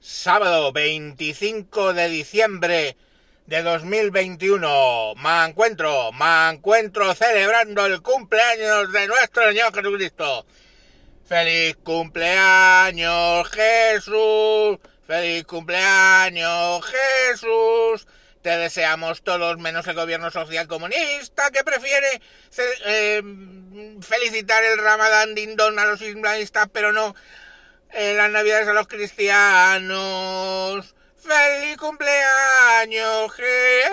sábado 25 de diciembre de 2021. Me encuentro, me encuentro celebrando el cumpleaños de nuestro Señor Jesucristo. ¡Feliz cumpleaños, Jesús! ¡Feliz cumpleaños, Jesús! Te deseamos todos, menos el gobierno social comunista que prefiere eh, felicitar el Ramadán Dindón a los islamistas, pero no en las navidades a los cristianos. ¡Feliz cumpleaños, Jesús!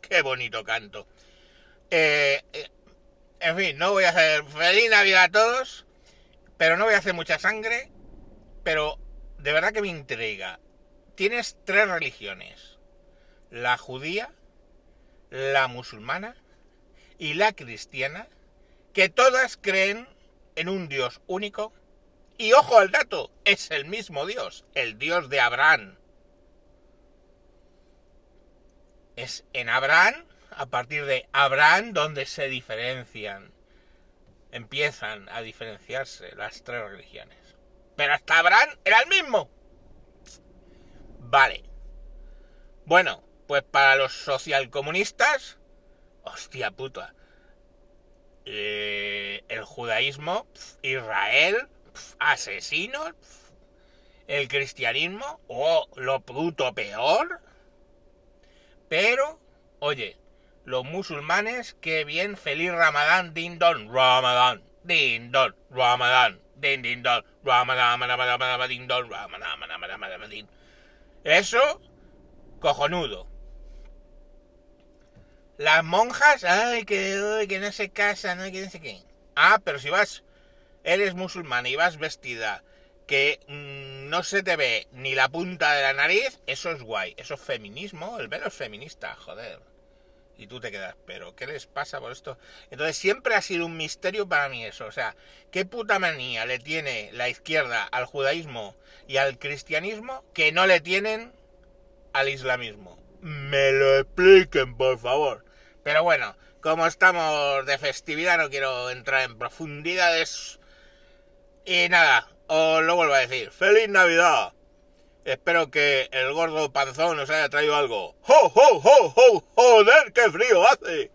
¡Qué bonito canto! Eh, eh, en fin, no voy a hacer feliz Navidad a todos, pero no voy a hacer mucha sangre, pero de verdad que me intriga. Tienes tres religiones, la judía, la musulmana y la cristiana, que todas creen en un Dios único. Y ojo al dato, es el mismo Dios, el Dios de Abraham. Es en Abraham, a partir de Abraham, donde se diferencian, empiezan a diferenciarse las tres religiones. Pero hasta Abraham era el mismo. Vale. Bueno, pues para los socialcomunistas, hostia puta. Eh, el judaísmo, Israel, asesinos, el cristianismo, o lo puto peor. Pero, oye, los musulmanes, qué bien, feliz Ramadán, din don, Ramadán, din don, Ramadán, din din don, Ramadán, din don, Ramadán, din. Eso, cojonudo. Las monjas, ay, que, que no se casan, no, que no sé qué. Ah, pero si vas, eres musulmana y vas vestida que mmm, no se te ve ni la punta de la nariz, eso es guay, eso es feminismo, el velo es feminista, joder. Y tú te quedas, pero ¿qué les pasa por esto? Entonces siempre ha sido un misterio para mí eso, o sea, ¿qué puta manía le tiene la izquierda al judaísmo y al cristianismo que no le tienen al islamismo? Me lo expliquen, por favor. Pero bueno, como estamos de festividad, no quiero entrar en profundidades. Y nada, os lo vuelvo a decir. ¡Feliz Navidad! Espero que el gordo panzón os haya traído algo. ¡Ho, ho, ho, ho! ¡Joder, qué frío hace!